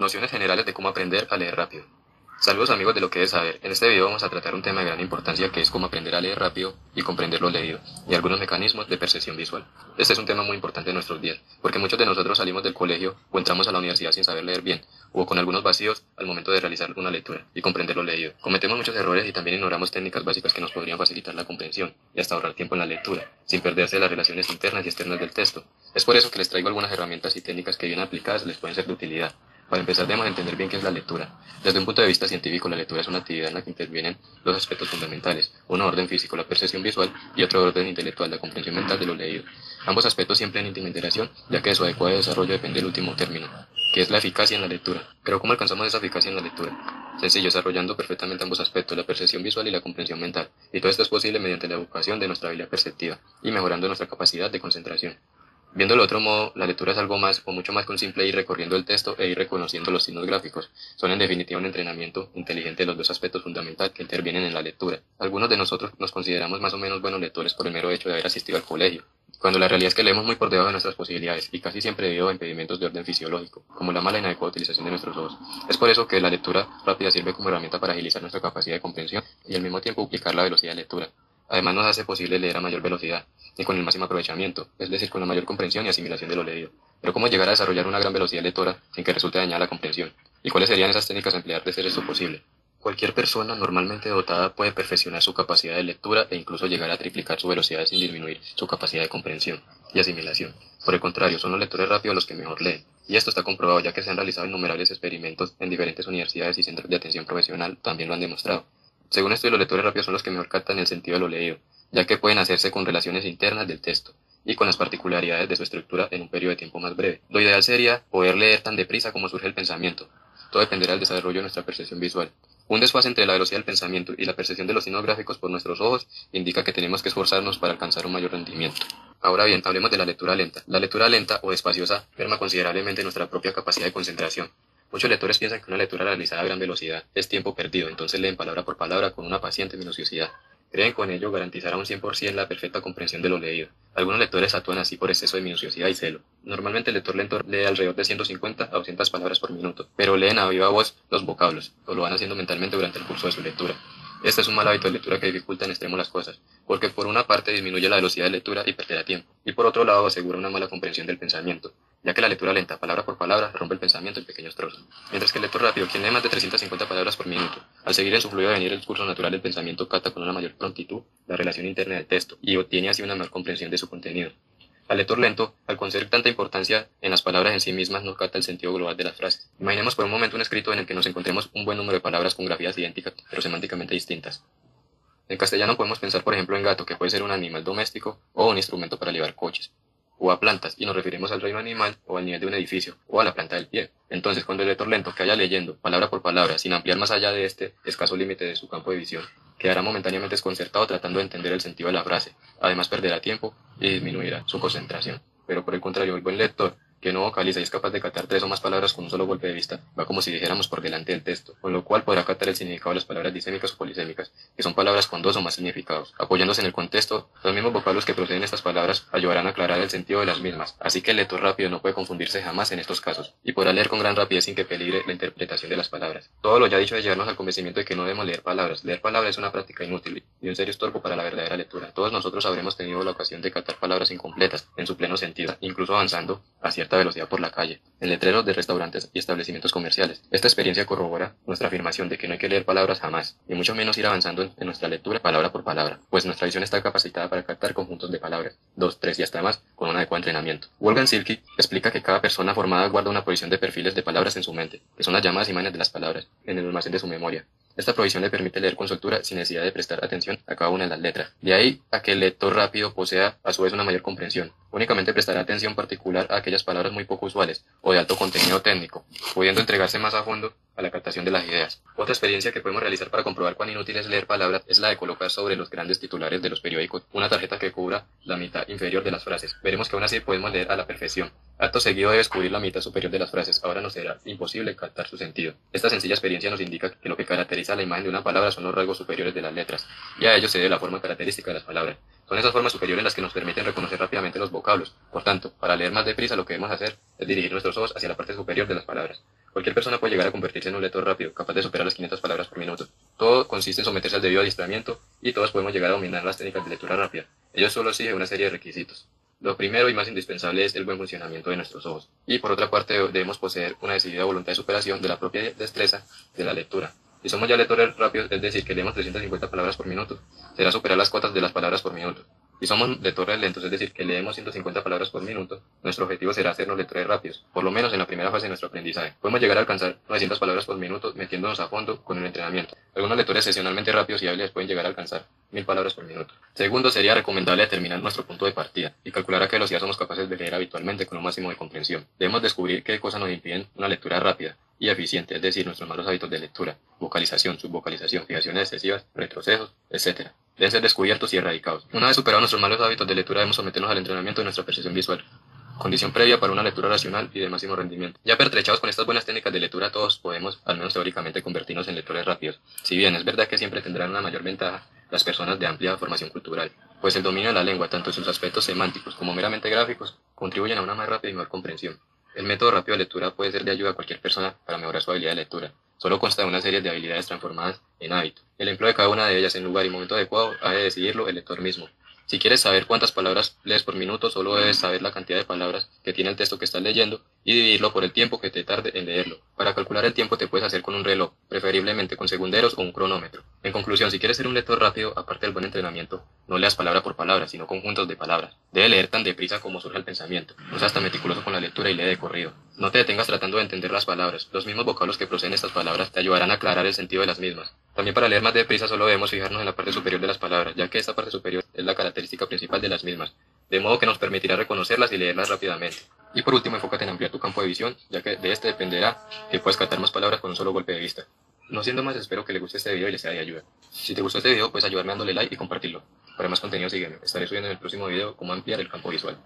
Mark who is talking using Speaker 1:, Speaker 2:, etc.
Speaker 1: Nociones generales de cómo aprender a leer rápido. Saludos amigos de lo que es saber. En este video vamos a tratar un tema de gran importancia que es cómo aprender a leer rápido y comprender lo leído y algunos mecanismos de percepción visual. Este es un tema muy importante en nuestros días, porque muchos de nosotros salimos del colegio o entramos a la universidad sin saber leer bien o con algunos vacíos al momento de realizar una lectura y comprender lo leído. Cometemos muchos errores y también ignoramos técnicas básicas que nos podrían facilitar la comprensión y hasta ahorrar tiempo en la lectura, sin perderse las relaciones internas y externas del texto. Es por eso que les traigo algunas herramientas y técnicas que bien aplicadas les pueden ser de utilidad. Para empezar debemos entender bien qué es la lectura. Desde un punto de vista científico, la lectura es una actividad en la que intervienen dos aspectos fundamentales, uno orden físico, la percepción visual, y otro orden intelectual, la comprensión mental de lo leído. Ambos aspectos siempre en íntima interacción, ya que de su adecuado desarrollo depende el último término, que es la eficacia en la lectura. Pero ¿cómo alcanzamos esa eficacia en la lectura? Sencillo, desarrollando perfectamente ambos aspectos, la percepción visual y la comprensión mental. Y todo esto es posible mediante la educación de nuestra habilidad perceptiva y mejorando nuestra capacidad de concentración. Viendo de otro modo, la lectura es algo más o mucho más que un simple ir recorriendo el texto e ir reconociendo los signos gráficos. Son en definitiva un entrenamiento inteligente de los dos aspectos fundamentales que intervienen en la lectura. Algunos de nosotros nos consideramos más o menos buenos lectores por el mero hecho de haber asistido al colegio, cuando la realidad es que leemos muy por debajo de nuestras posibilidades y casi siempre debido a impedimentos de orden fisiológico, como la mala y inadecuada utilización de nuestros ojos. Es por eso que la lectura rápida sirve como herramienta para agilizar nuestra capacidad de comprensión y al mismo tiempo duplicar la velocidad de lectura. Además nos hace posible leer a mayor velocidad con el máximo aprovechamiento, es decir, con la mayor comprensión y asimilación de lo leído. Pero ¿cómo llegar a desarrollar una gran velocidad lectora sin que resulte dañada la comprensión? ¿Y cuáles serían esas técnicas a emplear de hacer esto posible? Cualquier persona normalmente dotada puede perfeccionar su capacidad de lectura e incluso llegar a triplicar su velocidad sin disminuir su capacidad de comprensión y asimilación. Por el contrario, son los lectores rápidos los que mejor leen. Y esto está comprobado ya que se han realizado innumerables experimentos en diferentes universidades y centros de atención profesional también lo han demostrado. Según esto, los lectores rápidos son los que mejor captan el sentido de lo leído, ya que pueden hacerse con relaciones internas del texto y con las particularidades de su estructura en un periodo de tiempo más breve. Lo ideal sería poder leer tan deprisa como surge el pensamiento. Todo dependerá del desarrollo de nuestra percepción visual. Un desfase entre la velocidad del pensamiento y la percepción de los signos gráficos por nuestros ojos indica que tenemos que esforzarnos para alcanzar un mayor rendimiento. Ahora bien, hablemos de la lectura lenta. La lectura lenta o espaciosa merma considerablemente nuestra propia capacidad de concentración. Muchos lectores piensan que una lectura realizada a gran velocidad es tiempo perdido, entonces leen palabra por palabra con una paciente minuciosidad. Creen con ello garantizar a un 100% la perfecta comprensión de lo leído. Algunos lectores actúan así por exceso de minuciosidad y celo. Normalmente el lector lento lee alrededor de 150 a 200 palabras por minuto, pero leen a viva voz los vocablos, o lo van haciendo mentalmente durante el curso de su lectura. Este es un mal hábito de lectura que dificulta en extremo las cosas, porque por una parte disminuye la velocidad de lectura y perderá tiempo, y por otro lado asegura una mala comprensión del pensamiento, ya que la lectura lenta, palabra por palabra, rompe el pensamiento en pequeños trozos. Mientras que el lector rápido, quien lee más de 350 palabras por minuto, al seguir en su fluido venir el curso natural del pensamiento, capta con una mayor prontitud la relación interna del texto y obtiene así una mejor comprensión de su contenido. Al lector lento, al conceder tanta importancia en las palabras en sí mismas, no capta el sentido global de las frases. Imaginemos por un momento un escrito en el que nos encontremos un buen número de palabras con grafías idénticas, pero semánticamente distintas. En castellano podemos pensar, por ejemplo, en gato, que puede ser un animal doméstico o un instrumento para llevar coches o a plantas, y nos referimos al reino animal o al nivel de un edificio, o a la planta del pie. Entonces, cuando el lector lento que haya leyendo, palabra por palabra, sin ampliar más allá de este escaso límite de su campo de visión, quedará momentáneamente desconcertado tratando de entender el sentido de la frase. Además, perderá tiempo y disminuirá su concentración. Pero por el contrario, el buen lector que no vocaliza y es capaz de captar tres o más palabras con un solo golpe de vista, va como si dijéramos por delante del texto, con lo cual podrá captar el significado de las palabras disémicas o polisémicas, que son palabras con dos o más significados. Apoyándose en el contexto, los mismos vocablos que proceden de estas palabras ayudarán a aclarar el sentido de las mismas, así que el lector rápido no puede confundirse jamás en estos casos, y podrá leer con gran rapidez sin que peligre la interpretación de las palabras. Todo lo ya dicho de llevarnos al convencimiento de que no debemos leer palabras. Leer palabras es una práctica inútil y un serio estorbo para la verdadera lectura. Todos nosotros habremos tenido la ocasión de captar palabras incompletas en su pleno sentido, incluso avanzando a cierta velocidad por la calle en letreros de restaurantes y establecimientos comerciales. Esta experiencia corrobora nuestra afirmación de que no hay que leer palabras jamás, y mucho menos ir avanzando en, nuestra lectura palabra por palabra, pues nuestra visión está capacitada para captar conjuntos de palabras, dos, tres y hasta más, con un adecuado entrenamiento. Wolfgang Silke explica que cada persona formada guarda una provisión de perfiles de palabras en su mente, que son las llamadas imágenes de las palabras, en el almacén de su memoria. Esta provisión le permite leer con soltura sin necesidad de prestar atención a cada una de las letras. De ahí a que el lector rápido posea a su vez una mayor comprensión. Únicamente prestará atención particular a aquellas palabras muy poco usuales o de alto contenido técnico, pudiendo entregarse más a fondo a la captación de las ideas. Otra experiencia que podemos realizar para comprobar cuán inútil es leer palabras es la de colocar sobre los grandes titulares de los periódicos una tarjeta que cubra la mitad inferior de las frases. Veremos que aún así podemos leer a la perfección. Acto seguido de descubrir la mitad superior de las frases, ahora nos será imposible captar su sentido. Esta sencilla experiencia nos indica que lo que caracteriza la imagen de una palabra son los rasgos superiores de las letras, y a ello se debe la forma característica de las palabras. Son esas formas superiores las que nos permiten reconocer rápidamente los vocablos. Por tanto, para leer más deprisa lo que debemos hacer es dirigir nuestros ojos hacia la parte superior de las palabras. Cualquier persona puede llegar a convertirse en un lector rápido, capaz de superar las 500 palabras por minuto. Todo consiste en someterse al debido adiestramiento y todos podemos llegar a dominar las técnicas de lectura rápida. Ello solo exige una serie de requisitos. Lo primero y más indispensable es el buen funcionamiento de nuestros ojos. Y por otra parte debemos poseer una decidida voluntad de superación de la propia destreza de la lectura. Si somos ya lectores rápidos, es decir, que leemos 350 palabras por minuto, será superar las cotas de las palabras por minuto. Si somos lectores lentos, es decir, que leemos 150 palabras por minuto, nuestro objetivo será hacernos lectores rápidos, por lo menos en la primera fase de nuestro aprendizaje. Podemos llegar a alcanzar 900 palabras por minuto metiéndonos a fondo con el entrenamiento. Algunos lectores excepcionalmente rápidos y hábiles pueden llegar a alcanzar 1000 palabras por minuto. Segundo, sería recomendable determinar nuestro punto de partida y calcular a qué velocidad somos capaces de leer habitualmente con un máximo de comprensión. Debemos descubrir qué cosas nos impiden una lectura rápida y eficiente, es decir, nuestros malos hábitos de lectura, vocalización, subvocalización, fijaciones excesivas, retrocesos, etc ser descubiertos y erradicados. Una vez superados nuestros malos hábitos de lectura, debemos someternos al entrenamiento de nuestra percepción visual, condición previa para una lectura racional y de máximo rendimiento. Ya pertrechados con estas buenas técnicas de lectura, todos podemos, al menos teóricamente, convertirnos en lectores rápidos. Si bien es verdad que siempre tendrán una mayor ventaja las personas de amplia formación cultural, pues el dominio de la lengua, tanto en sus aspectos semánticos como meramente gráficos, contribuyen a una más rápida y mejor comprensión. El método rápido de lectura puede ser de ayuda a cualquier persona para mejorar su habilidad de lectura. Solo consta de una serie de habilidades transformadas El empleo de cada una de ellas en lugar y momento adecuado ha de decidirlo el lector mismo. Si quieres saber cuántas palabras lees por minuto, solo debes saber la cantidad de palabras que tiene el texto que estás leyendo y dividirlo por el tiempo que te tarde en leerlo. Para calcular el tiempo te puedes hacer con un reloj, preferiblemente con segunderos o un cronómetro. En conclusión, si quieres ser un lector rápido, aparte del buen entrenamiento, no leas palabra por palabra, sino conjuntos de palabras. Debe leer tan deprisa como surja el pensamiento. No seas tan meticuloso con la lectura y lee de corrido. No te detengas tratando de entender las palabras. Los mismos vocablos que proceden estas palabras te ayudarán a aclarar el sentido de las mismas. También para leer más deprisa solo debemos fijarnos en la parte superior de las palabras, ya que esta parte superior es la característica principal de las mismas, de modo que nos permitirá reconocerlas y leerlas rápidamente. Y por último, enfócate en ampliar tu campo de visión, ya que de este dependerá que puedas captar más palabras con un solo golpe de vista. No siendo más, espero que le guste este video y le sea de ayuda. Si te gustó este video, puedes ayudarme dándole like y compartirlo. Para más contenido sígueme, estaré subiendo en el próximo video cómo ampliar el campo visual.